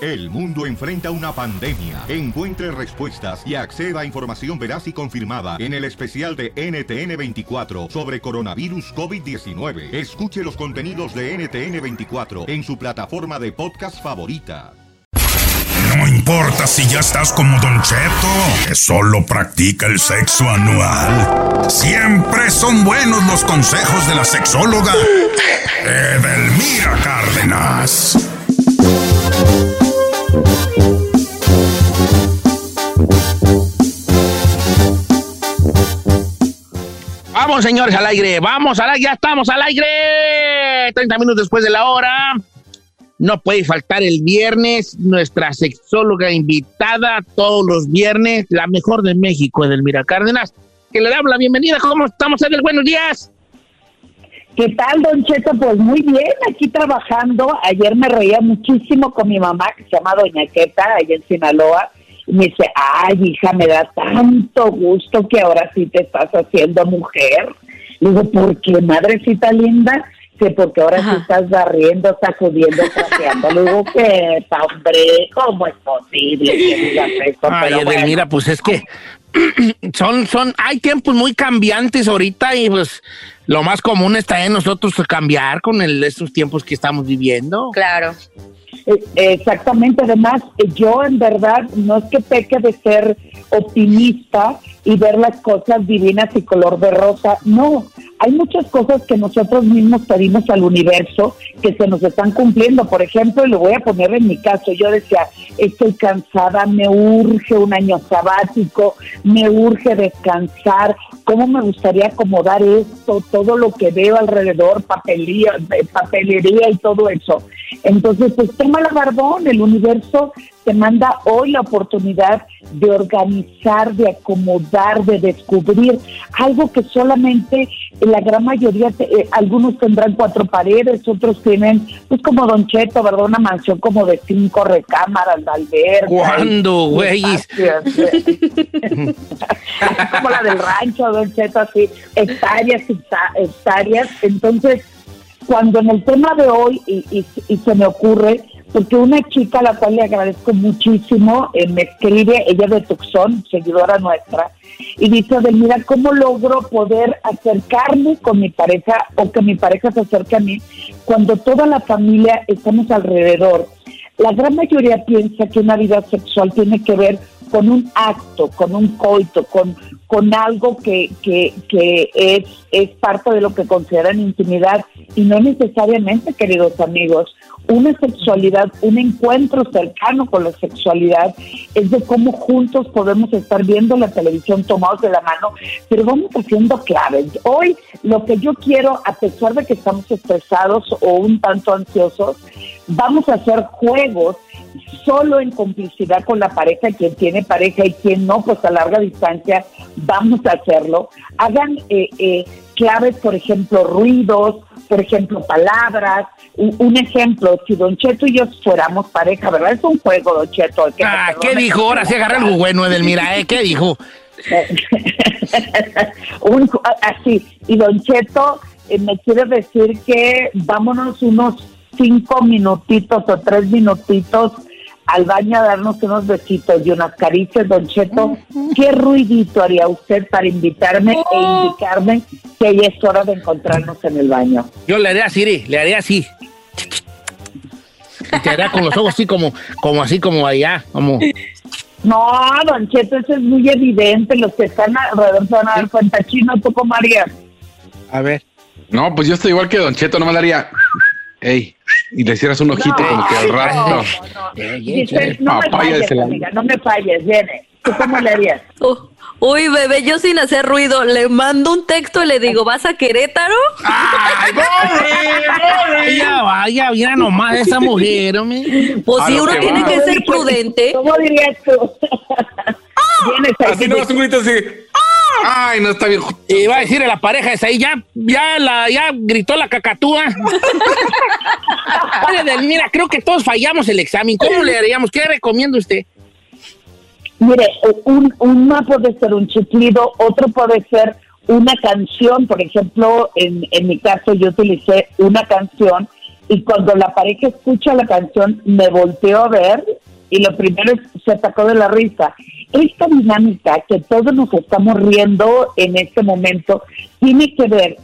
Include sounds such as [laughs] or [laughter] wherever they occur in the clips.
El mundo enfrenta una pandemia. Encuentre respuestas y acceda a información veraz y confirmada en el especial de NTN24 sobre coronavirus COVID-19. Escuche los contenidos de NTN24 en su plataforma de podcast favorita. No importa si ya estás como Don Cheto, que solo practica el sexo anual. Siempre son buenos los consejos de la sexóloga Edelmira Cárdenas. Vamos, señores, al aire. Vamos al aire. Ya estamos al aire. 30 minutos después de la hora. No puede faltar el viernes nuestra sexóloga invitada todos los viernes, la mejor de México, Edelmira Cárdenas, que le damos la bienvenida. ¿Cómo estamos, Edel? Buenos días. ¿Qué tal, Don Cheto? Pues muy bien, aquí trabajando. Ayer me reía muchísimo con mi mamá, que se llama Doña Queta, allá en Sinaloa. Y me dice, ay, hija, me da tanto gusto que ahora sí te estás haciendo mujer. Le digo, ¿por qué, madrecita linda? Que porque ahora sí estás barriendo, sacudiendo, trapeando. Le digo, ¿qué, hombre? ¿Cómo es posible que digas eso? Ay, Pero bueno. Edelmira, pues es que [clears throat] son, son, hay tiempos muy cambiantes ahorita y pues lo más común está en nosotros cambiar con el, estos tiempos que estamos viviendo. Claro. Eh, Exactamente, además eh, yo en verdad no es que peque de ser optimista y ver las cosas divinas y color de rosa, no, hay muchas cosas que nosotros mismos pedimos al universo que se nos están cumpliendo, por ejemplo, y lo voy a poner en mi caso, yo decía, estoy cansada, me urge un año sabático, me urge descansar, cómo me gustaría acomodar esto, todo lo que veo alrededor, papelería, eh, papelería y todo eso. Entonces, pues toma la barbón, el universo te manda hoy la oportunidad de organizar, de acomodar, de descubrir algo que solamente la gran mayoría, te- eh, algunos tendrán cuatro paredes, otros tienen, pues como Don Cheto, ¿verdad? Una mansión como de cinco recámaras, de alberca. ¿Cuándo, güey? [laughs] como la del rancho, Don Cheto, así, hectáreas hectáreas. Entonces, cuando en el tema de hoy, y, y- y se me ocurre, porque una chica a la cual le agradezco muchísimo, eh, me escribe, ella de Tucson, seguidora nuestra, y dice, mira, ¿cómo logro poder acercarme con mi pareja o que mi pareja se acerque a mí cuando toda la familia estamos alrededor? La gran mayoría piensa que una vida sexual tiene que ver con un acto, con un coito, con, con algo que, que, que es, es parte de lo que consideran intimidad y no necesariamente, queridos amigos. Una sexualidad, un encuentro cercano con la sexualidad es de cómo juntos podemos estar viendo la televisión tomados de la mano, pero vamos haciendo claves. Hoy lo que yo quiero, a pesar de que estamos estresados o un tanto ansiosos, vamos a hacer juegos solo en complicidad con la pareja, quien tiene pareja y quien no, pues a larga distancia vamos a hacerlo. Hagan eh, eh, claves, por ejemplo, ruidos, por ejemplo, palabras. Un, un ejemplo, si Don Cheto y yo fuéramos pareja, ¿verdad? Es un juego, Don Cheto. que Ah, ¿qué dijo? Ahora sí agarra algo bueno, Edelmira, [laughs] ¿eh? ¿Qué dijo? [laughs] Un- así. Y Don Cheto eh, me quiere decir que vámonos unos cinco minutitos o tres minutitos al baño a darnos unos besitos y unas caricias, Don Cheto. ¿Qué ruidito haría usted para invitarme e indicarme que ya es hora de encontrarnos en el baño? Yo le haría así, le haría así. Y te haría con los ojos así como, como así como allá, como. No, Don Cheto, eso es muy evidente. Los que están alrededor se van a dar cuenta. Chino, ¿tú cómo harías? A ver. No, pues yo estoy igual que Don Cheto, no me daría. Ey, y le hicieras un ojito como que al rastro. Dice, no me falles, amiga, no me falles, viene. ¿Tú cómo le harías? [laughs] Uh, uy, bebé, yo sin hacer ruido, le mando un texto y le digo, ¿vas a Querétaro? ¡Ay, pobre, Ya vaya, mira nomás esa mujer, hombre. Pues sí, uno que tiene va. que ser prudente. ¿Cómo dirías tú? [laughs] Vienes Así no un grito así. Ay, no está bien. Y va a decirle a la pareja esa ahí, ya, ya, la, ya gritó la cacatúa. Delmira, creo que todos fallamos el examen. ¿Cómo le haríamos? ¿Qué recomienda usted? Mire, un, una puede ser un chiflido, otro puede ser una canción. Por ejemplo, en, en mi caso yo utilicé una canción y cuando la pareja escucha la canción me volteó a ver y lo primero es, se atacó de la risa. Esta dinámica que todos nos estamos riendo en este momento tiene que ver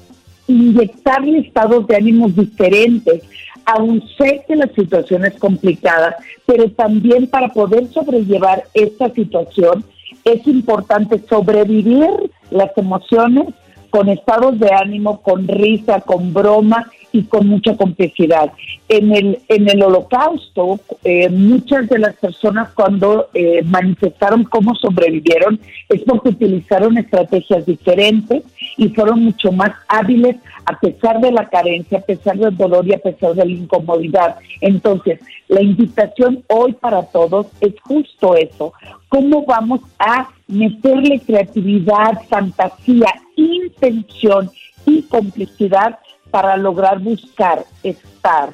inyectarle estados de ánimos diferentes. Aún sé que la situación es complicada, pero también para poder sobrellevar esta situación es importante sobrevivir las emociones con estados de ánimo, con risa, con broma y con mucha complicidad. En el, en el holocausto, eh, muchas de las personas cuando eh, manifestaron cómo sobrevivieron es porque utilizaron estrategias diferentes y fueron mucho más hábiles a pesar de la carencia, a pesar del dolor y a pesar de la incomodidad. Entonces, la invitación hoy para todos es justo eso. ¿Cómo vamos a meterle creatividad, fantasía, intención y complicidad para lograr buscar, estar,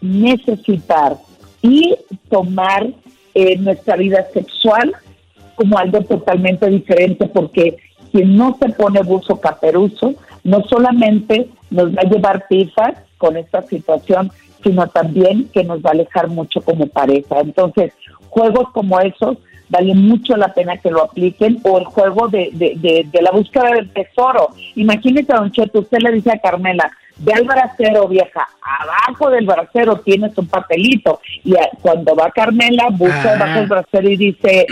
necesitar y tomar eh, nuestra vida sexual como algo totalmente diferente porque quien no se pone buzo caperuso no solamente nos va a llevar pisas con esta situación, sino también que nos va a alejar mucho como pareja. Entonces, juegos como esos vale mucho la pena que lo apliquen o el juego de, de, de, de la búsqueda del tesoro. Imagínese, don Cheto, usted le dice a Carmela, ve al bracero, vieja, abajo del bracero tienes un papelito y a- cuando va Carmela, busca Ah. abajo del bracero y dice,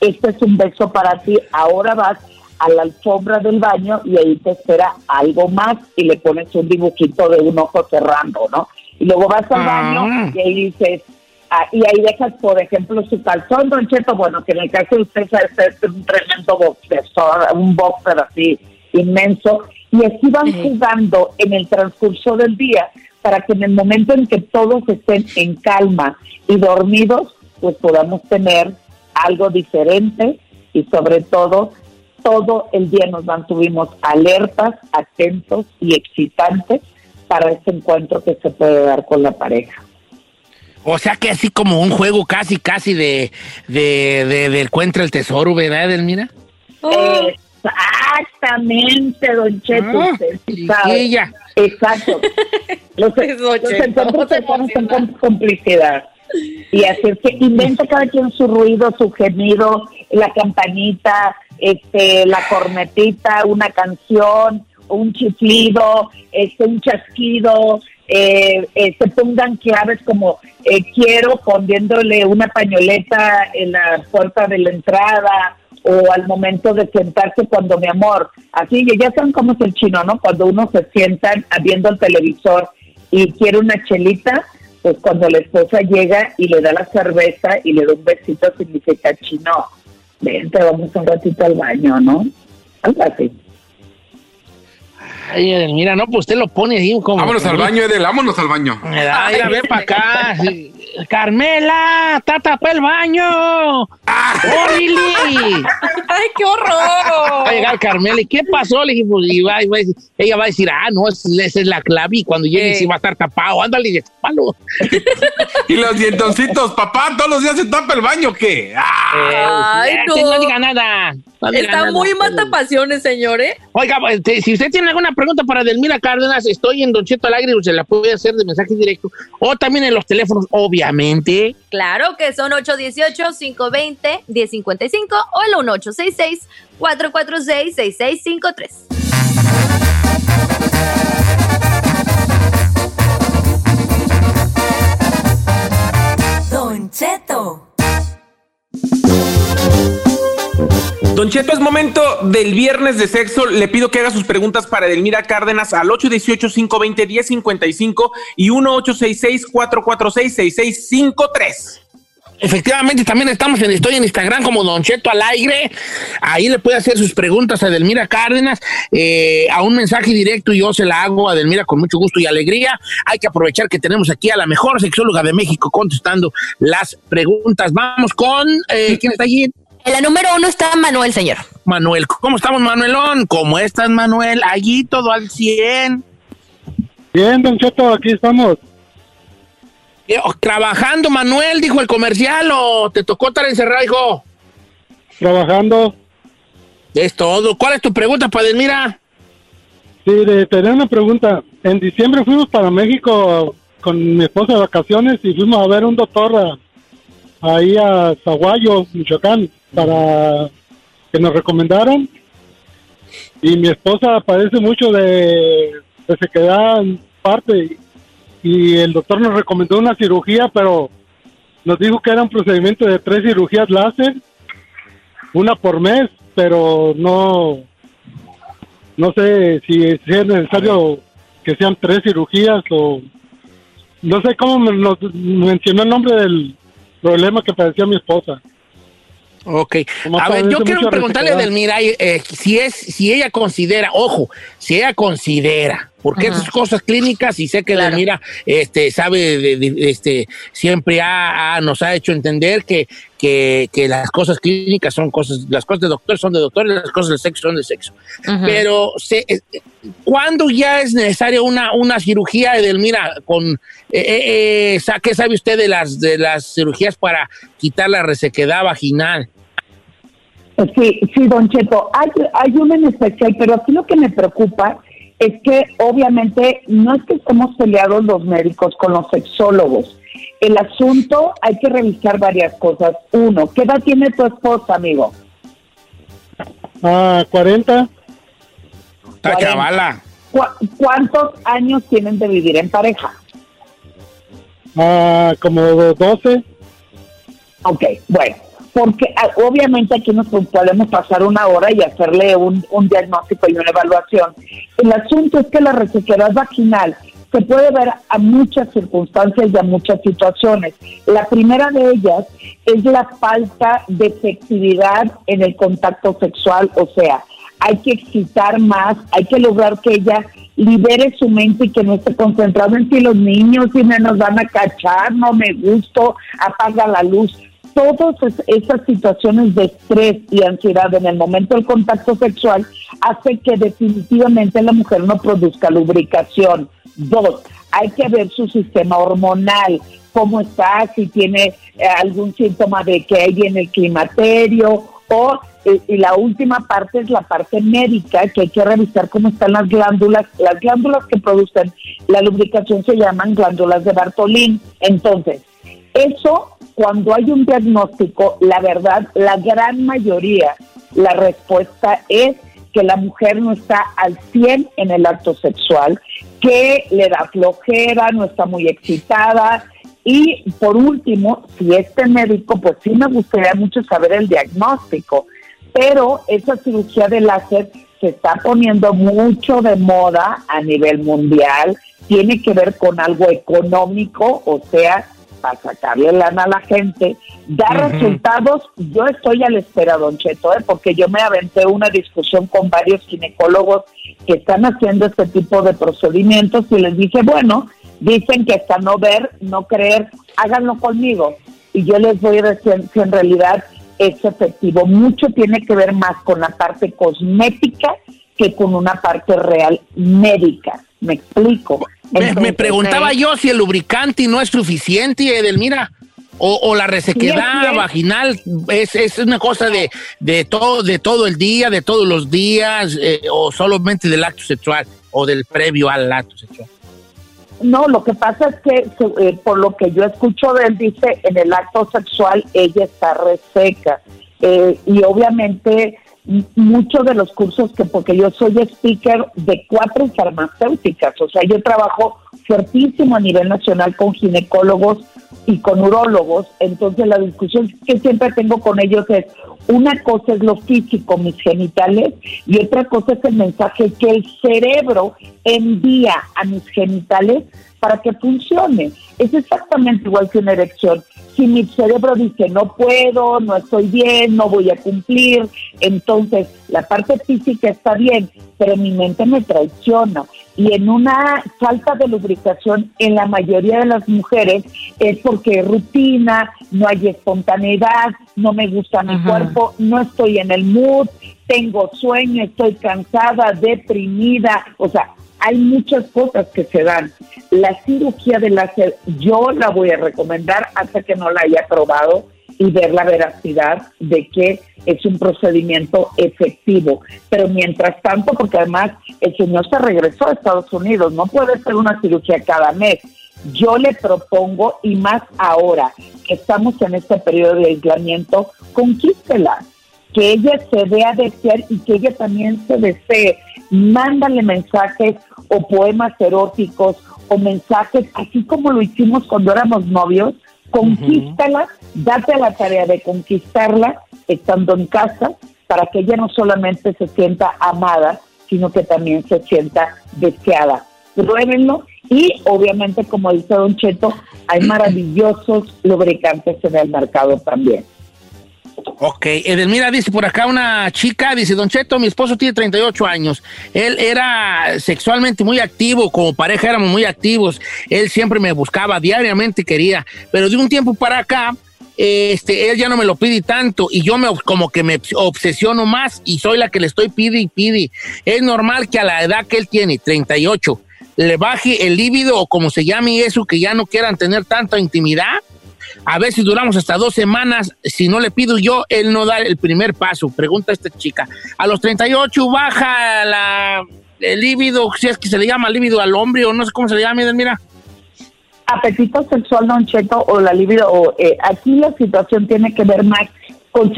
este es un beso para ti, ahora vas a la alfombra del baño y ahí te espera algo más y le pones un dibujito de un ojo cerrando, ¿no? Y luego vas al Ah. baño y ahí dices, ah, y ahí dejas, por ejemplo, su calzón, Don Cheto, bueno, que en el caso de usted es un tremendo boxer, un boxer así inmenso, y así van jugando en el transcurso del día para que en el momento en que todos estén en calma y dormidos, pues podamos tener algo diferente y sobre todo todo el día nos mantuvimos alertas, atentos y excitantes para este encuentro que se puede dar con la pareja. O sea que así como un juego casi, casi de, de, de, de encuentra el tesoro, ¿verdad, Delmira? Oh, Exactamente, don Cheto, Ah, sí. Exacto. [laughs] Los, los se emociona. con complicidad. Y así es que inventa cada quien su ruido, su gemido, la campanita, este, la cornetita, una canción, un chiflido, este, un chasquido, eh, eh, se pongan claves como eh, quiero poniéndole una pañoleta en la puerta de la entrada o al momento de sentarse cuando mi amor, así ya saben cómo es el chino, ¿no? Cuando uno se sienta viendo el televisor y quiere una chelita, pues cuando la esposa llega y le da la cerveza y le da un besito significa chino, vente, vamos un ratito al baño, ¿no? Algo así. Ay, Delmira, no, pues usted lo pone ahí como... Vámonos al baño, Edel, vámonos al baño. Da, a ver para acá. sí. Carmela, está tapado el baño. ¡Órale! [laughs] ¡Ay, qué horror! Va a llegar Carmela. ¿Y qué pasó? Le dije, pues, y va- y va ella va a decir, ah, no, es- esa es la clave. Y cuando llegue, Eh. sí va a estar tapado. Ándale, destapalo. [laughs] Y los dientoncitos, papá, todos los días se tapa el baño, ¿qué? Ah, Ay, no. diga nada. No diga Está nada. muy matapasiones, señor, ¿eh? Oiga, pues, si usted tiene alguna pregunta para Delmira Cárdenas, estoy en Don Cheto al aire, se la puede hacer de mensaje directo. O también en los teléfonos, obviamente. Claro que son 818-520-1055 o el 1866-446-6653. Don Cheto. Don Cheto, es momento del viernes de sexo. Le pido que haga sus preguntas para Edelmira Cárdenas al 818-520-1055 y 1866-446-6653. Efectivamente, también estamos en Estoy en Instagram como Don Cheto al aire. Ahí le puede hacer sus preguntas a Edelmira Cárdenas, eh, a un mensaje directo y yo se la hago a Edelmira con mucho gusto y alegría. Hay que aprovechar que tenemos aquí a la mejor sexóloga de México contestando las preguntas. Vamos con, eh, ¿quién está allí? En la número uno está Manuel, señor. Manuel, ¿cómo estamos, Manuelón? ¿Cómo estás, Manuel? Allí todo al 100. Bien, Don Cheto, aquí estamos. Eh, oh, Trabajando, Manuel, dijo el comercial, o te tocó estar encerrado, hijo. Trabajando. Es todo. ¿Cuál es tu pregunta, Padelmira? Sí, de tener una pregunta. En diciembre fuimos para México con mi esposa de vacaciones y fuimos a ver un doctor a- ahí a Zaguayo, Michoacán, para que nos recomendaron. Y mi esposa padece mucho de, de sequedad en parte y el doctor nos recomendó una cirugía, pero nos dijo que era un procedimiento de tres cirugías láser, una por mes, pero no no sé si, es necesario que sean tres cirugías o no sé cómo me nos mencionó el nombre del problema que padecía mi esposa. Ok. Como A ver, yo quiero preguntarle del Mirai eh, si es, si ella considera, ojo, si ella considera, porque Ajá. esas cosas clínicas, y sé que Claro. Delmira este, sabe, de, de- este, siempre ha, ha- nos ha hecho entender que, que, que las cosas clínicas son cosas, las cosas de doctor son de doctor y las cosas de sexo son de sexo. Pero, se, eh, ¿cuándo ya es necesaria una, una cirugía, Edelmira? Con, eh, eh, eh, ¿Qué sabe usted de las, de las cirugías para quitar la resequedad vaginal? Sí, sí, don Cheto, hay, hay uno en especial, pero aquí lo que me preocupa es que obviamente no es que estemos peleados los médicos con los sexólogos. El asunto hay que revisar varias cosas. Uno, ¿qué edad tiene tu esposa, amigo? Ah, 40, Está Cuarenta. chavala. ¿Cu- ¿Cuántos años tienen de vivir en pareja? ah, como 12. Ok, bueno, porque ah, obviamente aquí nos podemos pasar una hora y hacerle un, un diagnóstico y una evaluación. El asunto es que la resequedad vaginal se puede ver a muchas circunstancias y a muchas situaciones. La primera de ellas es la falta de efectividad en el contacto sexual, o sea, hay que excitar más, hay que lograr que ella libere su mente y que no esté concentrado en si los niños si me nos van a cachar, no me gusto, apaga la luz. Todas es- esas situaciones de estrés y ansiedad en el momento del contacto sexual hace que definitivamente la mujer no produzca lubricación. Dos, hay que ver su sistema hormonal, cómo está, si tiene eh, algún síntoma de que hay en el climaterio o eh, y la última parte es la parte médica que hay que revisar cómo están las glándulas las glándulas que producen la lubricación se llaman glándulas de Bartolín entonces eso cuando hay un diagnóstico la verdad la gran mayoría la respuesta es que la mujer no está al 100 en el acto sexual, que le da flojera, no está muy excitada. Y por último, si este médico, pues sí me gustaría mucho saber el diagnóstico, pero esa cirugía de láser se está poniendo mucho de moda a nivel mundial, tiene que ver con algo económico, o sea, para sacarle lana a la gente, da resultados. Yo estoy a la espera, Don Cheto, ¿eh? porque yo me aventé una discusión con varios ginecólogos que están haciendo este tipo de procedimientos y les dije, bueno, dicen que hasta no ver, no creer, háganlo conmigo. Y yo les voy a decir si en realidad es efectivo. Mucho tiene que ver más con la parte cosmética que con una parte real médica. ¿Me explico? Me, preguntaba eh, yo si el lubricante no es suficiente, Edelmira. O, o la resequedad vaginal es, es una cosa de, de, todo, de todo el día, de todos los días, eh, o solamente del acto sexual, o del previo al acto sexual. No, lo que pasa es que, eh, por lo que yo escucho de él, dice, en el acto sexual ella está reseca. Eh, y obviamente muchos de los cursos que, porque yo soy speaker de cuatro farmacéuticas, o sea, yo trabajo fuertísimo a nivel nacional con ginecólogos y con urólogos. Entonces la discusión que siempre tengo con ellos es, una cosa es lo físico, mis genitales, y otra cosa es el mensaje que el cerebro envía a mis genitales para que funcione. Es exactamente igual que una erección. Si mi cerebro dice no puedo, no estoy bien, no voy a cumplir, entonces la parte física está bien, pero mi mente me traiciona. Y en una falta de lubricación en la mayoría de las mujeres es porque rutina, no hay espontaneidad, no me gusta mi cuerpo, no estoy en el mood, tengo sueño, estoy cansada, deprimida, o sea, hay muchas cosas que se dan. La cirugía de láser yo la voy a recomendar hasta que no la haya probado y ver la veracidad de que es un procedimiento efectivo. Pero mientras tanto, porque además el señor se regresó a Estados Unidos, no puede ser una cirugía cada mes. Yo le propongo, y más ahora que estamos en este periodo de aislamiento, conquístela, que ella se vea desear y que ella también se desee. Mándale mensajes o poemas eróticos o mensajes, así como lo hicimos cuando éramos novios, conquístala, date a la tarea de conquistarla estando en casa para que ella no solamente se sienta amada, sino que también se sienta deseada. Pruébenlo y obviamente, como dice Don Cheto, hay maravillosos lubricantes en el mercado también. Ok, Edelmira dice por acá una chica, dice, Don Cheto, mi esposo tiene 38 años. Él era sexualmente muy activo, como pareja éramos muy activos. Él siempre me buscaba, diariamente quería, pero de un tiempo para acá, este, él ya no me lo pide tanto y yo me, como que me obsesiono más y soy la que le estoy pide y pide. Es normal que a la edad que él tiene, 38, le baje el líbido o como se llame eso, que ya no quieran tener tanta intimidad. A veces duramos hasta dos semanas. Si no le pido yo, él no da el primer paso. Pregunta esta chica. A los 38 baja la, el líbido, si es que se le llama líbido al hombre o no sé cómo se le llama, mira. Apetito sexual, don Cheto, o la libido. O, eh, aquí la situación tiene que ver más con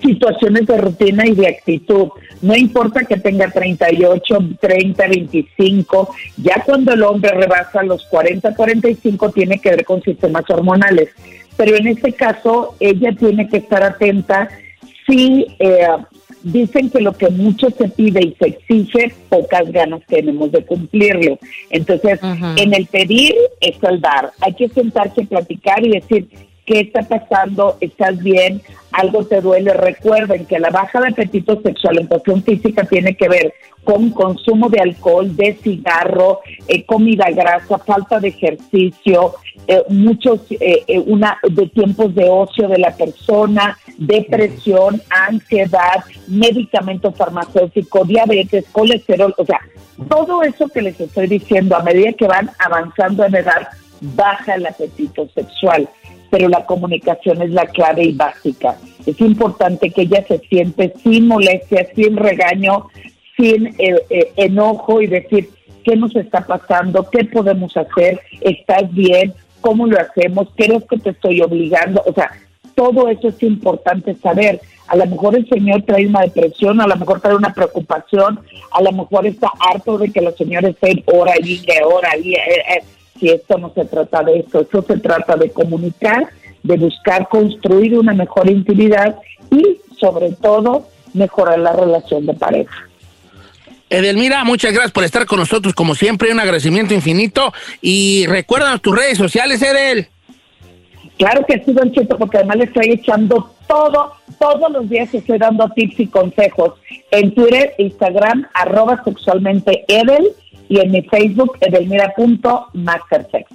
situaciones de rutina y de actitud. No importa que tenga 38, 30, 25, ya cuando el hombre rebasa los 40, 45 tiene que ver con sistemas hormonales. Pero en este caso ella tiene que estar atenta si eh, dicen que lo que mucho se pide y se exige, pocas ganas tenemos de cumplirlo. Entonces, en el pedir es el dar. Hay que sentarse, platicar y decir, ¿qué está pasando? ¿Estás bien? algo te duele, recuerden que la baja de apetito sexual en cuestión física tiene que ver con consumo de alcohol, de cigarro, eh, comida grasa, falta de ejercicio, eh, muchos eh, una de tiempos de ocio de la persona, depresión, ansiedad, medicamento farmacéutico, diabetes, colesterol, o sea, todo eso que les estoy diciendo a medida que van avanzando en edad baja el apetito sexual pero la comunicación es la clave y básica. Es importante que ella se siente sin molestia, sin regaño, sin eh, eh, enojo y decir qué nos está pasando, qué podemos hacer, estás bien, cómo lo hacemos, creo que te estoy obligando, o sea, todo eso es importante saber. A lo mejor el señor trae una depresión, a lo mejor trae una preocupación, a lo mejor está harto de que los señores estén hora y hora y eh, y esto no se trata de eso, esto se trata de comunicar, de buscar construir una mejor intimidad y sobre todo mejorar la relación de pareja. Edelmira, muchas gracias por estar con nosotros, como siempre, un agradecimiento infinito. Y recuérdanos tus redes sociales, Edel. Claro que sí, Don Cheto, porque además le estoy echando todo, todos los días estoy dando tips y consejos en Twitter, Instagram, arroba sexualmente Edel y en mi Facebook, edelmira.mastersex.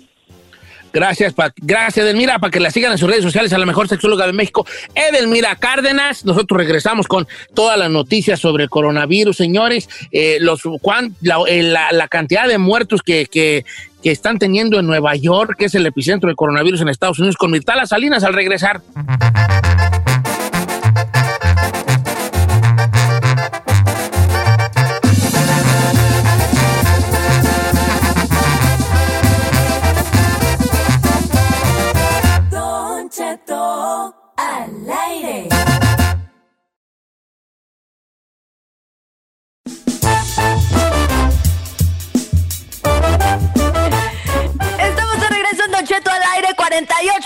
Gracias, pa gracias Edelmira, para que la sigan en sus redes sociales a la mejor sexóloga de México, Edelmira Cárdenas. Nosotros regresamos con todas las noticias sobre el coronavirus, señores. Eh, los, eh, la, la, cantidad de muertos que, que, que, están teniendo en Nueva York, que es el epicentro del coronavirus en Estados Unidos, con Mirtala Salinas al regresar.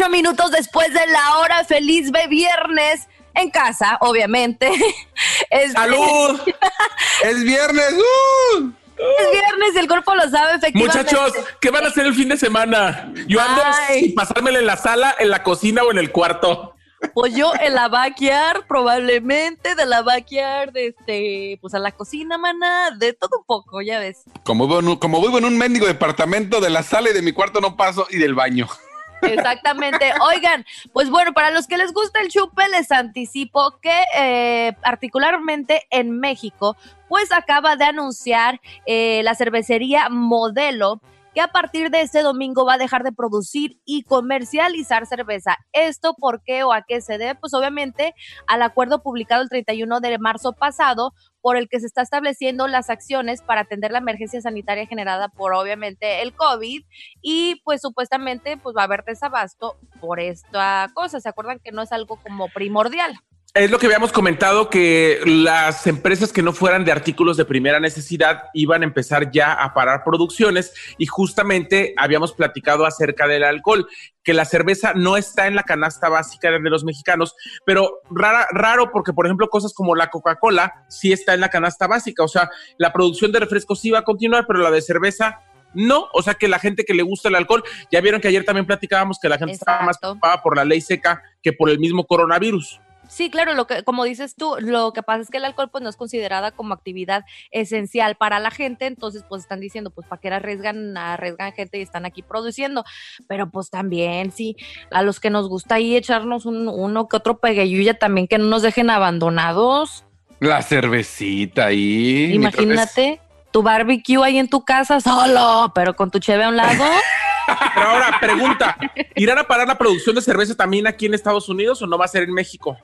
Minutos después de la hora. Feliz de viernes en casa, obviamente. [laughs] ¡Salud! [laughs] ¡Es viernes! ¡Uh! Es viernes y el cuerpo lo sabe, efectivamente. Muchachos, ¿qué van a hacer el fin de semana? Yo ando Ay. sin pasármela en la sala, en la cocina o en el cuarto. Pues yo en la backyard, probablemente, de la backyard, este, pues a la cocina, mana, de todo un poco, ya ves. Como vivo, en un, como vivo en un mendigo departamento, de la sala y de mi cuarto no paso y del baño. Exactamente. Oigan, pues bueno, para los que les gusta el chupe, les anticipo que eh, particularmente en México, pues acaba de anunciar eh, la cervecería Modelo que a partir de este domingo va a dejar de producir y comercializar cerveza. ¿Esto por qué o a qué se debe? Pues obviamente al acuerdo publicado el 31 de marzo pasado por el que se está estableciendo las acciones para atender la emergencia sanitaria generada por obviamente el COVID y pues supuestamente pues va a haber desabasto por esta cosa. ¿Se acuerdan que no es algo como primordial? Es lo que habíamos comentado, que las empresas que no fueran de artículos de primera necesidad iban a empezar ya a parar producciones y justamente habíamos platicado acerca del alcohol, que la cerveza no está en la canasta básica de los mexicanos, pero rara, raro porque, por ejemplo, cosas como la Coca-Cola sí está en la canasta básica, o sea, la producción de refrescos sí va a continuar, pero la de cerveza no, o sea que la gente que le gusta el alcohol, ya vieron que ayer también platicábamos que la gente estaba más preocupada por la ley seca que por el mismo coronavirus. Sí, claro, lo que, como dices tú, lo que pasa es que el alcohol pues no es considerada como actividad esencial para la gente, entonces pues están diciendo pues para qué arriesgan, arriesgan gente y están aquí produciendo, pero pues también sí, a los que nos gusta ahí echarnos un, uno que otro pegueyuya también que no nos dejen abandonados, La cervecita ahí. imagínate tu barbecue ahí en tu casa solo, pero con tu cheve a un lado. Pero [laughs] ahora, pregunta, ¿irán a parar la producción de cerveza también aquí en Estados Unidos o no va a ser en México?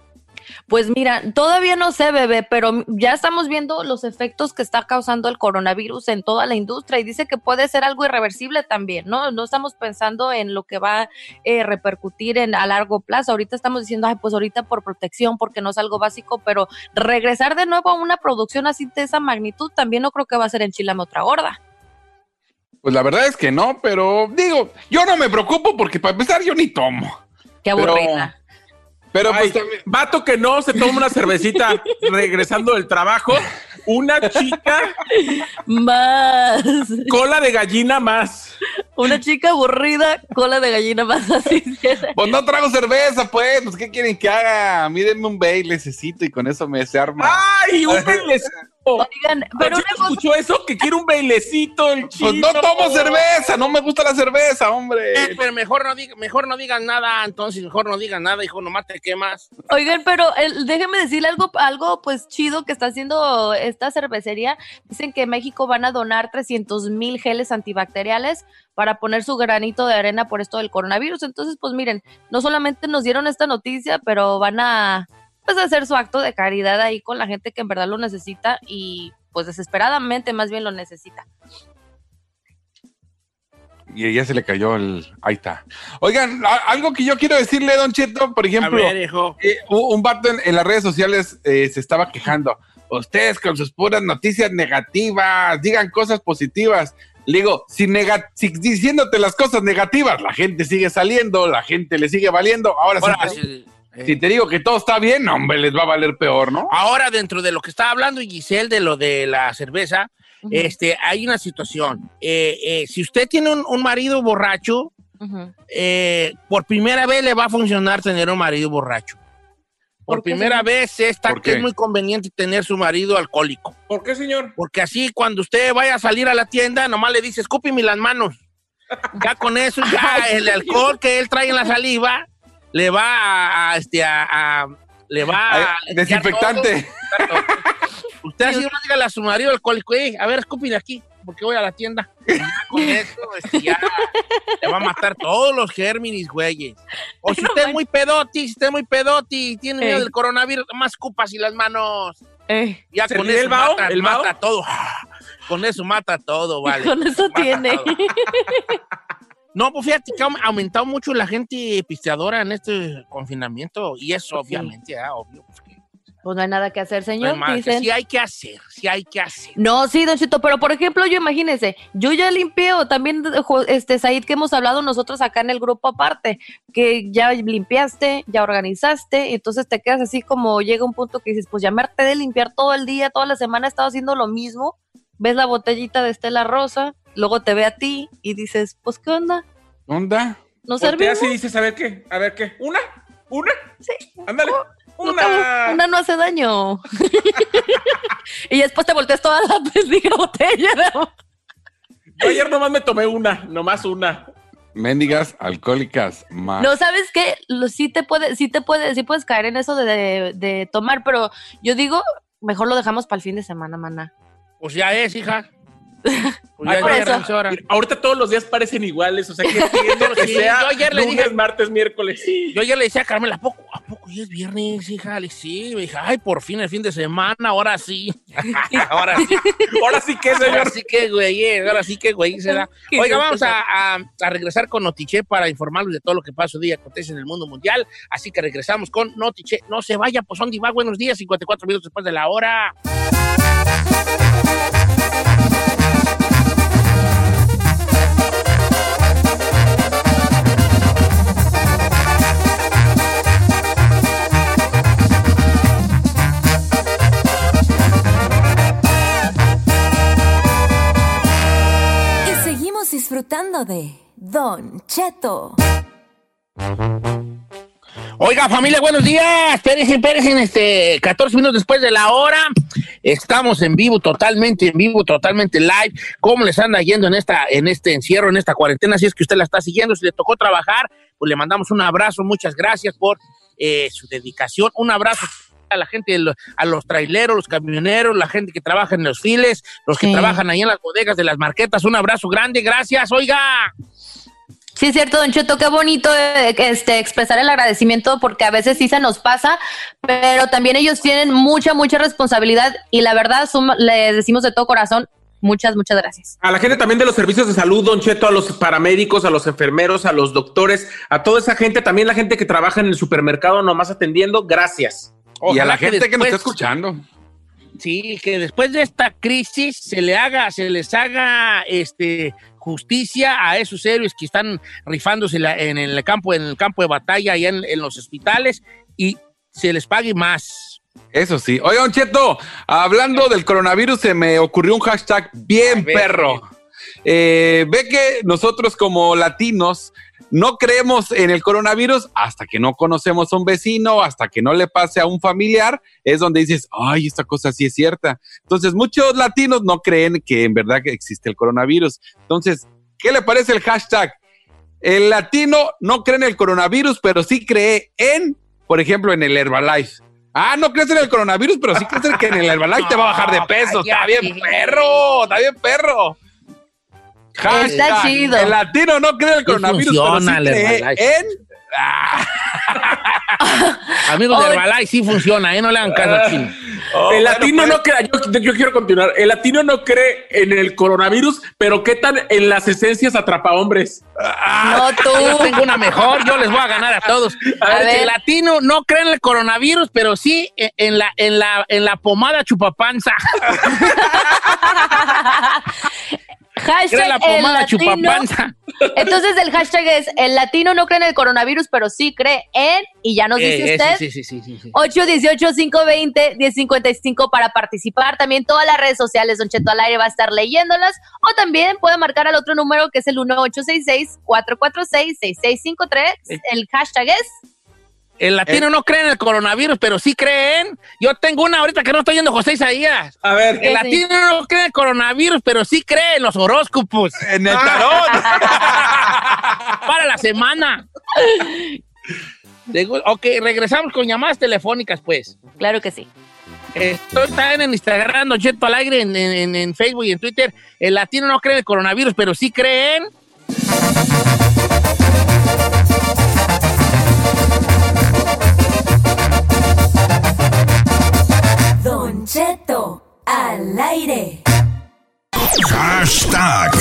Pues mira, todavía no sé, bebé, pero ya estamos viendo los efectos que está causando el coronavirus en toda la industria y dice que puede ser algo irreversible también, ¿no? No estamos pensando en lo que va a eh, repercutir en, a largo plazo. Ahorita estamos diciendo, ay, pues ahorita por protección, porque no es algo básico, pero regresar de nuevo a una producción así de esa magnitud también no creo que va a ser en Chilame otra gorda. Pues la verdad es que no, pero digo, yo no me preocupo porque para empezar yo ni tomo. Qué aburrida. Pero Ay, pues también- vato que no se toma una cervecita [laughs] regresando del trabajo, una chica Más. cola de gallina más. Una chica aburrida, cola de gallina más así. Pues no trago cerveza, pues. pues ¿Qué quieren que haga? Mídenme un necesito y con eso me se arma. ¡Ay, un [laughs] bailecito! Oigan, pero ¿Pero una cosa- escuchó eso? Que quiere un bailecito el chino. Pues no tomo cerveza, no me gusta la cerveza, hombre. Eh, pero mejor no, diga, mejor no digan nada, entonces mejor no digan nada, hijo, nomás te quemas. Oigan, pero el- déjenme decirle algo, algo pues chido que está haciendo esta cervecería. Dicen que en México van a donar 300 mil geles antibacteriales para poner su granito de arena por esto del coronavirus. Entonces, pues miren, no solamente nos dieron esta noticia, pero van a pues hacer su acto de caridad ahí con la gente que en verdad lo necesita y pues desesperadamente más bien lo necesita. Y ya se le cayó el. Ahí está. Oigan, a- algo que yo quiero decirle, Don Cheto, por ejemplo, ver, hijo. eh, un vato en, en las redes sociales eh, se estaba quejando. Ustedes con sus puras noticias negativas, digan cosas positivas. Le digo, si, nega- si diciéndote las cosas negativas, la gente sigue saliendo, la gente le sigue valiendo. Ahora, Ahora, si, sí, eh, si te digo que todo está bien, hombre, les va a valer peor, ¿no? ahora dentro de lo que estaba hablando Giselle de lo de la cerveza, Ujú, este, hay una situación. Eh, eh, si usted tiene un, un marido borracho, ujú. eh, por primera vez le va a funcionar tener un marido borracho. Por ¿Por primera vez está ¿Por que es muy conveniente tener su marido alcohólico. ¿Por qué, señor? Porque así cuando usted vaya a salir a la tienda, nomás le dice, escúpeme las manos. Ya con eso, ya [laughs] el alcohol que él trae en la saliva le va a, a, este, a, a- le va a... Desinfectante. todo. [laughs] Usted así no dígale a su marido alcohólico, "Ey, a ver, escúpile aquí, porque voy a la tienda. Con eso, este, ya le va a matar todos los gérmenes, güeyes. O si No usted es muy pedoti, si usted es muy pedoti y tiene miedo Ey. del coronavirus, más escupas y las manos. Eh, Ya ¿Se con eso el mata, ¿El mata todo. [laughs] Con eso mata todo, vale. Con eso Mata tiene. [laughs] No, pues fíjate que ha aumentado mucho la gente pisteadora en este confinamiento y eso obviamente, ah, obvio. pues, que- Pues no hay nada que hacer, señor. No dicen. sí hay que hacer, sí hay que hacer. No, sí, Don Chito, pero por ejemplo, yo imagínense, yo ya limpié, o también, jo- este, Said, que hemos hablado nosotros acá en el grupo aparte, que ya limpiaste, ya organizaste, entonces te quedas así como llega un punto que dices, pues ya me harté de limpiar todo el día, toda la semana he estado haciendo lo mismo, ves la botellita de Estela Rosa, luego te ve a ti y dices, pues, ¿qué onda? ¿Onda? ¿Nos Volteas servimos? y dices, a ver qué, a ver qué. ¿Una? ¿Una? Sí. Ándale. No, Una. una no hace daño. [laughs] [laughs] y después te volteas toda la [laughs] bendiga botella. ¿no? Yo ayer nomás me tomé una, nomás una. Mendigas alcohólicas más. No, ¿sabes qué? Lo, sí te puede, sí te puede, sí puedes caer en eso de, de- de tomar, pero yo digo, mejor lo dejamos para el fin de semana, mana. Pues ya es, hija. Pues Ay, ahora. Ahorita todos los días parecen iguales, o sea que [laughs] que Sí, sea yo ayer le lunes, dije- martes, miércoles. Yo ya le decía a Carmela, ¿a poco, ¿a poco ya es viernes, hija? Le dije, sí, me dije, ay, por fin el fin de semana, ahora sí. [laughs] ahora sí. Ahora sí que, Ahora señor. sí que, güey, eh, ahora sí que, güey, se da. [laughs] Oiga, vamos a, a- a regresar con Notiche para informarles de todo lo que pasa hoy día acontece en el mundo mundial. Así que regresamos con Notiche. No se vaya, pues son va. Buenos días, 54 minutos después de la hora. Disfrutando de Don Cheto. Oiga, familia, buenos días. Espérense, espérense, este, 14 minutos después de la hora. Estamos en vivo, totalmente en vivo, totalmente live. ¿Cómo les anda yendo en esta, en este encierro, en esta cuarentena? Si es que usted la está siguiendo, si le tocó trabajar, pues le mandamos un abrazo. Muchas gracias por eh, su dedicación. Un abrazo a la gente, de a los traileros, los camioneros, la gente que trabaja en los files, los que Sí. trabajan ahí en las bodegas de las marquetas. Un abrazo grande, gracias. Oiga. Sí, es cierto, Don Cheto, qué bonito eh, este, expresar el agradecimiento porque a veces sí se nos pasa, pero también ellos tienen mucha, mucha responsabilidad y la verdad suma- les decimos de todo corazón, muchas, muchas gracias. A la gente también de los servicios de salud, Don Cheto, a los paramédicos, a los enfermeros, a los doctores, a toda esa gente, también la gente que trabaja en el supermercado nomás atendiendo, gracias. Y a la gente que, nos después- está escuchando. Sí, que después de esta crisis se le haga, se les haga este justicia a esos héroes que están rifándose en el campo, en el campo de batalla, allá en, en los hospitales, y se les pague más. Eso sí. Oye, Don Cheto, hablando del coronavirus, se me ocurrió un hashtag bien ver, perro. Eh, ve que nosotros como latinos no creemos en el coronavirus hasta que no conocemos a un vecino, hasta que no le pase a un familiar, es donde dices, ay, esta cosa sí es cierta. Entonces, muchos latinos no creen que en verdad que existe el coronavirus. Entonces, ¿qué le parece el hashtag? El latino no cree en el coronavirus, pero sí cree en, por ejemplo, en el Herbalife. Ah, no crees en el coronavirus, pero sí crees en que en el Herbalife te va a bajar de [laughs] peso. Está bien, perro. Está bien, perro. Está chido. El latino no cree en el coronavirus, pero sí funciona el cree en... Ah, Amigos de. Herbalife, sí funciona, ¿eh? No le hagan caso al chino. oh, el bueno, latino pues, no cree, yo, yo quiero continuar, el latino no cree en el coronavirus, pero ¿qué tal en las esencias atrapahombres? No tú. Yo tengo una mejor, yo les voy a ganar a todos. A A ver, ver. el latino no cree en el coronavirus, pero sí en, en la, en, la, en la pomada chupapanza. [laughs] La Hashtag pomada chupapanza. [laughs] Entonces el hashtag es el latino no cree en el coronavirus, pero sí cree en, y ya nos dice Eh, eh, usted. sí, sí, sí, sí, sí. 818-520-1055 para participar. También todas las redes sociales, Don Cheto al aire va a estar leyéndolas. O también puede marcar al otro número que es el 1866-446-6653. El hashtag es. El latino no cree en el coronavirus, pero sí creen. Yo tengo una ahorita que no estoy yendo José Isaías. A ver, El latino no cree en el coronavirus, pero sí cree en los horóscopos. En el tarot. [laughs] Para la semana. Ok, regresamos con llamadas telefónicas, pues. Claro que sí. Estoy también en Instagram, Don Cheto al aire, en, en- en Facebook y en Twitter. El latino no cree en el coronavirus, pero sí creen. Cheto al aire. Hashtag.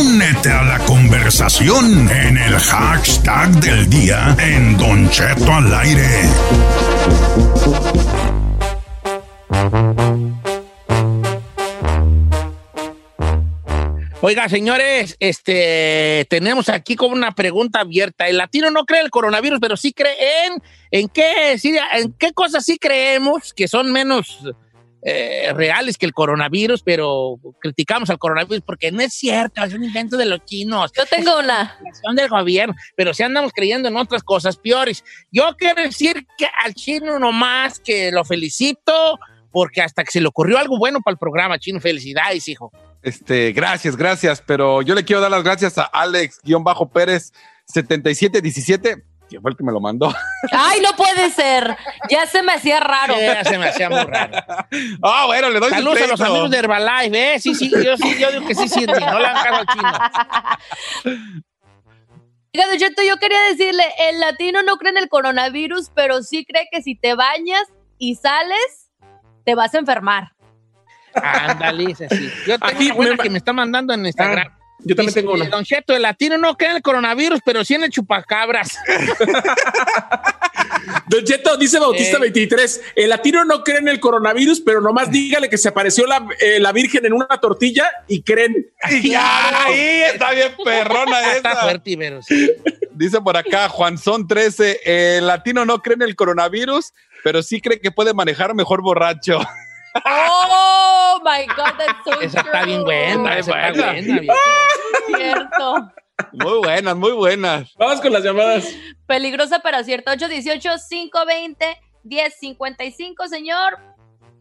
Únete a la conversación en el hashtag del día en Doncheto al aire. Oiga, señores, este, tenemos aquí como una pregunta abierta. El latino no cree el coronavirus, pero sí creen en qué, en qué cosas sí creemos que son menos eh, reales que el coronavirus, pero criticamos al coronavirus porque no es cierto, es un invento de los chinos. Yo tengo una. Son del gobierno, pero si andamos creyendo en otras cosas peores. Yo quiero decir que al chino nomás que lo felicito porque hasta que se le ocurrió algo bueno para el programa, chino, felicidades, hijo. Este, gracias, gracias, pero yo le quiero dar las gracias a Alex-Pérez 7717, que fue el que me lo mandó. Ay, no puede ser. Ya se me hacía raro. Ya se me hacía muy raro. [laughs] Ah, bueno, le doy Saludos a los amigos de Herbalife, ¿eh? Sí, sí, yo sí, yo digo que sí sirve, no le caso al chino. Oiga, yo quería decirle, el latino no cree en el coronavirus, pero sí cree que si te bañas y sales, te vas a enfermar. Ándale, sí. Yo tengo Aquí una buena me- que me está mandando en Instagram. Ah, yo también tengo una. Don Cheto, el latino no cree en el coronavirus, pero sí en el chupacabras. [laughs] Don Cheto, dice Bautista Eh. 23, el latino no cree en el coronavirus, pero nomás dígale que se apareció la, eh, la Virgen en una tortilla y creen. Y ya, ahí está bien perrona Está esa. fuerte, pero sí. Dice por acá Juanzón 13, el latino no cree en el coronavirus, pero sí cree que puede manejar mejor borracho. Oh my God, that's so Esa está bien buena, esa está buena. buena. viejo. cierto. Muy buenas, muy buenas. Vamos con las llamadas. Peligrosa pero cierta. 818-520-1055, señor.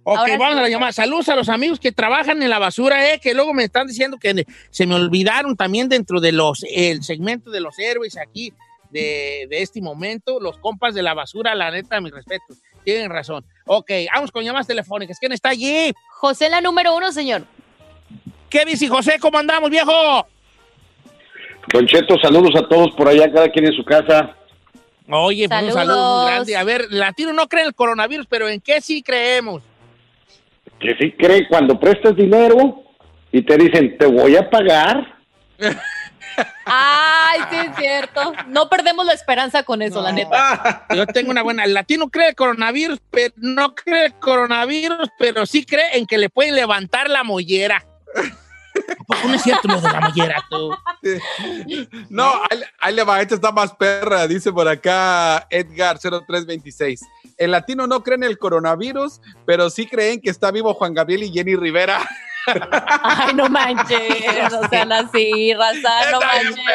Ok, Ahora vamos sí. a la llamada. Saludos a los amigos que trabajan en la basura, eh, que luego me están diciendo que se me olvidaron también dentro de los el segmento de los héroes aquí de, de este momento, los compas de la basura, la neta, mis respetos. Tienen razón. Ok, vamos con llamadas telefónicas. ¿Quién está allí? José, la número uno, señor. ¿Qué dice José? ¿Cómo andamos, viejo? Don Cheto, saludos a todos por allá, cada quien en su casa. Oye, pues un Saludos. saludo muy grande. A ver, latino no cree en el coronavirus, pero ¿en qué sí creemos? Que sí cree cuando prestas dinero y te dicen, te voy a pagar. [laughs] Ay, sí es cierto. No perdemos la esperanza con eso, la neta. [laughs] Yo tengo una buena. El latino cree el coronavirus, pero no cree el coronavirus, pero sí cree en que le pueden levantar la mollera. ¿A poco no es cierto lo de la mollera, tú? No, ahí, ahí le va, esta está más perra, dice por acá Edgar 0326. El latino no cree en el coronavirus, pero sí creen que está vivo Juan Gabriel y Jenny Rivera. [laughs] Ay, no manches. O sea, así, raza, no manches.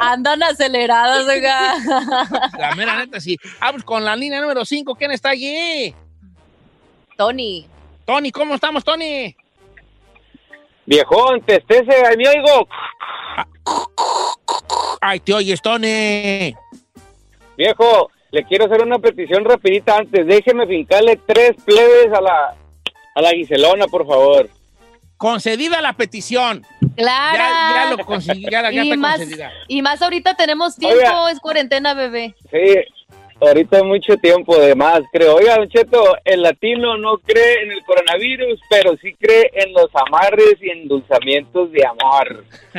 Andan aceleradas, oiga. La mera neta, sí. Vamos con la línea número 5. ¿Quién está allí? Tony. Tony, ¿cómo estamos, Tony? Viejón, testese, ahí me oigo. Ay, te oyes, Tony. Viejo, le quiero hacer una petición rapidita antes. Déjeme fincarle tres plebes a la, a la Giselona, por favor. Concedida la petición. Clara. Ya, ya lo conseguí, ya, ya y, está más, concedida. y más ahorita tenemos tiempo, Oiga. es cuarentena, bebé. Sí, ahorita mucho tiempo de más, creo. Oiga, Don Cheto, el latino no cree en el coronavirus, pero sí cree en los amarres y endulzamientos de amor. [laughs]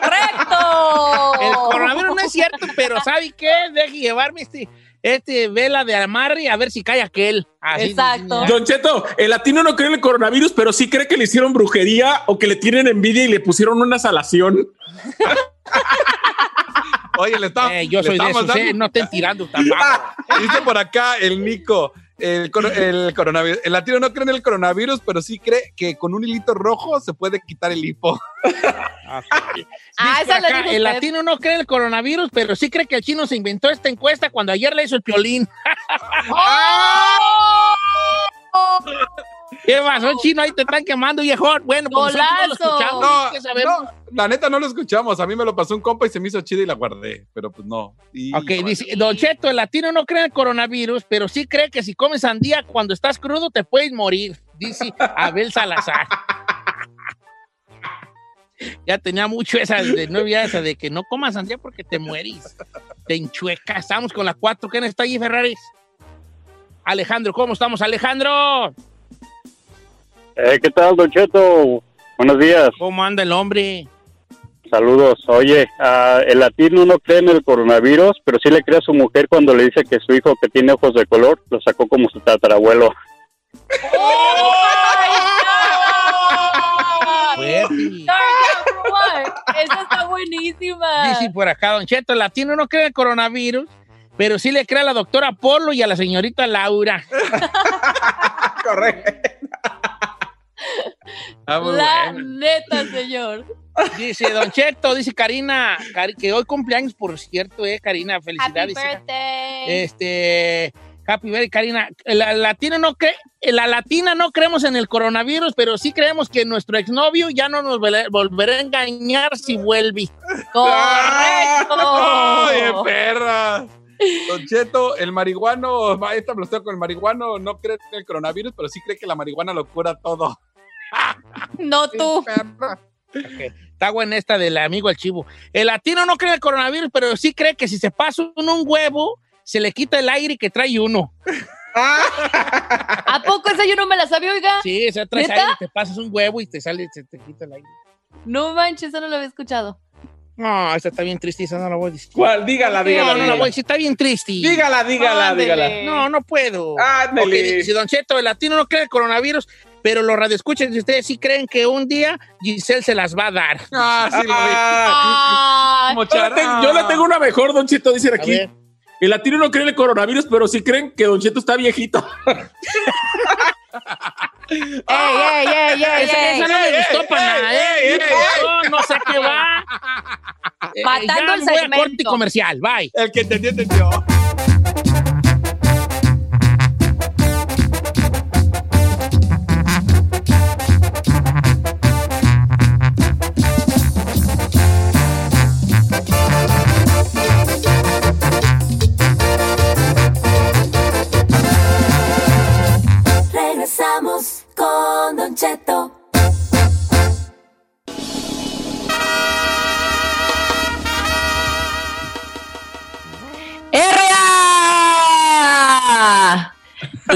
¡Correcto! El coronavirus no es cierto, pero ¿sabe qué? Deje llevarme este, este vela de amarre a ver si cae aquel. Así, Exacto. Don Cheto, el latino no cree en el coronavirus, pero sí cree que le hicieron brujería o que le tienen envidia y le pusieron una salación. Oye, le estamos. Eh, yo le soy de esos, eh, dando- no estén tirando tampoco. [laughs] Dice por acá el Nico. El, coro- el coronavirus. El latino no cree en el coronavirus, pero sí cree que con un hilito rojo se puede quitar el hipo. Ah, [laughs] Dice esa la dijo el usted. latino no cree en el coronavirus, pero sí cree que el chino se inventó esta encuesta cuando ayer le hizo el piolín. [laughs] ¡Oh! [laughs] ¿Qué pasó, chino? Ahí te están quemando, viejón. Bueno, pues no lo escuchamos. No, la neta no lo escuchamos. A mí me lo pasó un compa y se me hizo chido y la guardé. Pero pues no. Y- Ok, dice, Don Cheto, el latino no cree en el coronavirus, pero sí cree que si comes sandía cuando estás crudo te puedes morir, dice Abel Salazar. [laughs] ya tenía mucho esa de novia esa de que no comas sandía porque te mueres. Te enchuecas. Estamos con la 4. ¿Quién está allí, Ferraris? Alejandro, ¿cómo estamos, Alejandro? Eh, ¿Qué tal, Don Cheto? Buenos días, ¿Cómo anda el hombre? saludos. Oye, ah, el latino no cree en el coronavirus, pero sí le cree a su mujer cuando le dice que su hijo que tiene ojos de color lo sacó como su tatarabuelo. [laughs] buenísima. Dice por acá, Don Cheto, el latino no cree en el coronavirus, pero sí le cree a la doctora Polo y a la señorita Laura. [laughs] Correcto. Ah, muy La neta, señor. Dice Don Cheto, dice Karina, que hoy cumpleaños, por cierto, eh, Karina, Happy felicidades. hija. birthday. Este, Happy Birthday, Karina. La latina no cree, la latina no creemos en el coronavirus, pero sí creemos que nuestro exnovio ya no nos volverá a engañar si vuelve. Correcto. ¡Ay, perra! Don Cheto, el marihuano, esta me lo estoy con el marihuano, no cree en el coronavirus, pero sí cree que la marihuana lo cura todo. No tú. Está buena esta del amigo el chivo. El latino no cree en el coronavirus, pero sí cree que si se pasa uno un huevo, se le quita el aire que trae uno. ¿A poco esa yo no me la sabía, oiga? Sí, o sea, traes ¿Neta? aire, te pasas un huevo y te sale, se te quita el aire. No manches, eso no lo había escuchado. No, esta está bien triste, esa no la voy a decir. ¿Cuál? Dígala, dígala. No, no la voy a decir, está bien triste. Dígala, dígala, Ándele. dígala. No, no puedo. Ándele. Ok, dice Don Cheto, el latino no cree en el coronavirus, pero los radioescuchas de ustedes sí creen que un día Giselle se las va a dar. Ah, sí, lo vi. Ah, Como Yo le, tengo, yo le tengo una mejor, Don Cheto, dicen aquí. El latino no cree en el coronavirus, pero sí creen que Don Cheto está viejito. [laughs] ¡Ey, ey, ey, ey, Esa, no me gustó para nada, ¿eh? ey, ey, No, no sé qué va. Eh, Matando ya el me voy a segmento. corte comercial, bye. El que entendió, entendió.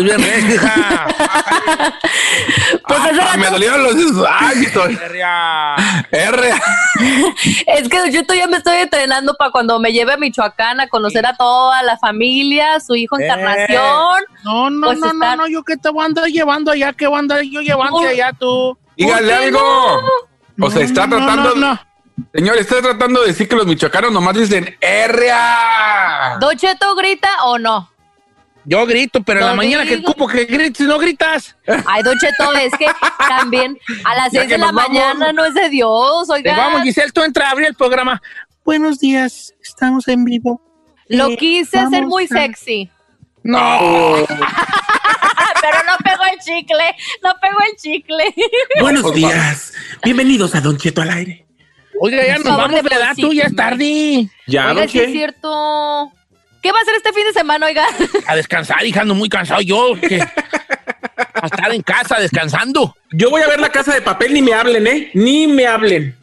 Pues hija. [laughs] Pues Ah, hace rato- me dolieron los ay, estoy- [laughs] Perria. R. [laughs] Es que yo todavía me estoy entrenando para cuando me lleve a Michoacán a conocer a toda la familia, su hijo Eh. Encarnación. No, no, Pues no, no, no, yo que te voy a andar llevando allá, que voy a andar yo llevando allá tú. Dígale ¿Por qué algo. O sea, está no, tratando. no, no. Señor, está tratando de decir que los michoacanos nomás dicen R.A. ¿Don Cheto grita o no? Yo grito, pero en la mañana que digo. cupo que grites, no gritas. Ay, Don Cheto, es que también a las seis que de la vamos. mañana no es de Dios, oiga. vamos, Giselle, tú entra a abrir el programa. Buenos días, estamos en vivo. Lo Eh, quise hacer muy a- sexy. No. [laughs] Pero no pegó el chicle, no pegó el chicle. [laughs] Buenos días. Bienvenidos a Don Cheto al aire. Oiga, ya nos vamos de edad, tú ya es tarde. Ya, Oiga, Don sí es cierto. ¿Qué va a hacer este fin de semana, oiga? A descansar, hija, ando muy cansado yo. que- a estar en casa descansando. Yo voy a ver la casa de papel, ni me hablen, ¿eh? Ni me hablen.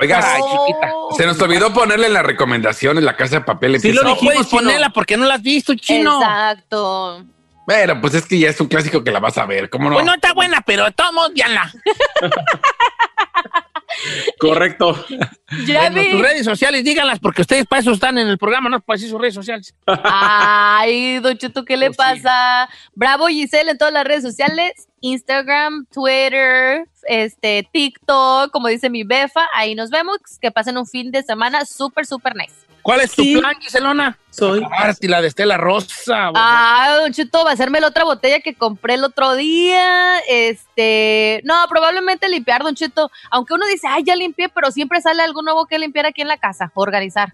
Oiga, Ay, chiquita. se nos olvidó ponerle en las recomendaciones la casa de papel. Sí, lo No dijimos, puedes ponerla porque no la has visto, chino. Exacto. Pero pues es que ya es un clásico que la vas a ver, ¿cómo no? Pues no está buena, pero todos modos, la. [laughs] Correcto. [laughs] Ya sus redes sociales, díganlas, porque ustedes para eso están en el programa, no para decir sus redes sociales. Ay, Don Cheto, ¿qué le Pues sí. pasa? Bravo Giselle en todas las redes sociales, Instagram, Twitter, este, TikTok, como dice mi befa, ahí nos vemos, que pasen un fin de semana súper, súper nice. ¿Cuál es tu plan, Giselona? Soy. Aparte, la de Estela Rosa. Ah, Don Cheto, va a hacerme la otra botella que compré el otro día. Este, no, probablemente limpiar, Don Cheto. Aunque uno dice, ay, ya limpié, pero siempre sale algo nuevo que limpiar aquí en la casa, organizar.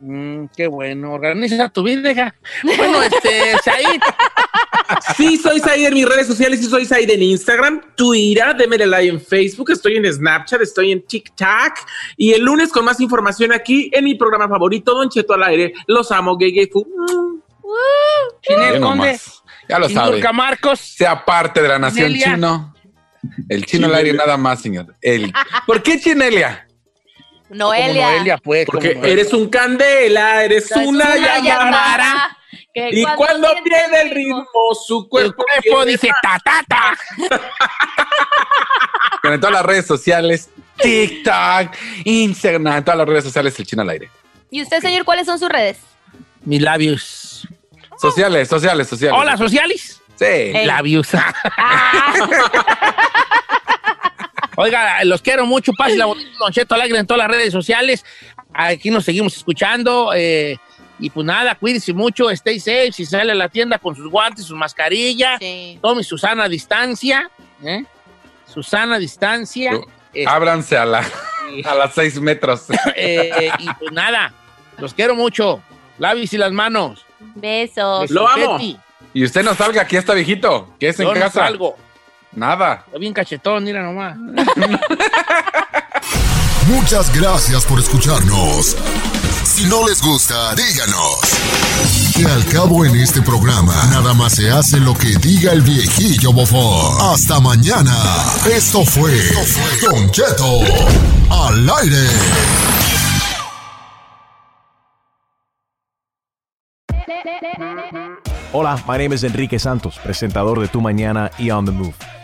Mm, qué bueno, organiza tu vida, hija. Bueno, este, Said, Sí, soy Said en mis redes sociales y soy Said en Instagram, Twitter, démele like en Facebook, estoy en Snapchat, estoy en TikTok y el lunes con más información aquí en mi programa favorito, Don Cheto al aire. Los amo, gay, gay, fu. Chinel Ya Conde. Ya lo sabe. Marcos. Sea parte de la nación Chinelia. chino. El chino al aire nada más, señor. El... ¿Por qué Chinelia? Noelia. Como Noelia, pues. Porque como Noelia. eres un candela, eres Es una, llamada. que Y cuando siente pierde el ritmo, su El cuerpo, dice ta, ta, ta. [laughs] En todas las redes sociales, TikTok, Instagram, en todas las redes sociales, el chino al aire. ¿Y usted, señor, cuáles son sus redes? Mis labios. Sociales, sociales, sociales. Hola, sociales. Sí. Labios. Ah, [laughs] [laughs] Oiga, los quiero mucho. Pase la bonita, Don Cheto Alegre en todas las redes sociales. Aquí nos seguimos escuchando. eh, y pues nada, cuídese mucho, stay safe. Si sale a la tienda con sus guantes, su mascarilla, tome su sana distancia. ¿eh? Su sana distancia. Este, Ábranse a, la, a las seis metros. [laughs] eh, y pues nada, los quiero mucho. Lávese las manos. Besos. Lo amo. Y usted no salga, aquí está viejito. Que es en Yo no casa. salgo. Nada. Está bien cachetón, mira nomás. [laughs] Muchas gracias por escucharnos. Si no les gusta, díganos. Que al cabo en este programa, nada más se hace lo que diga el viejillo bofón. Hasta mañana. Esto fue Don Cheto al aire. Hola, my name is Enrique Santos, presentador de Tu Mañana y On the Move.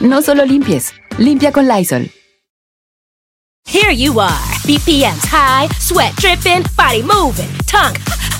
No solo limpies, limpia con Lysol. Here you are, BPMs high, sweat dripping, body moving, tongue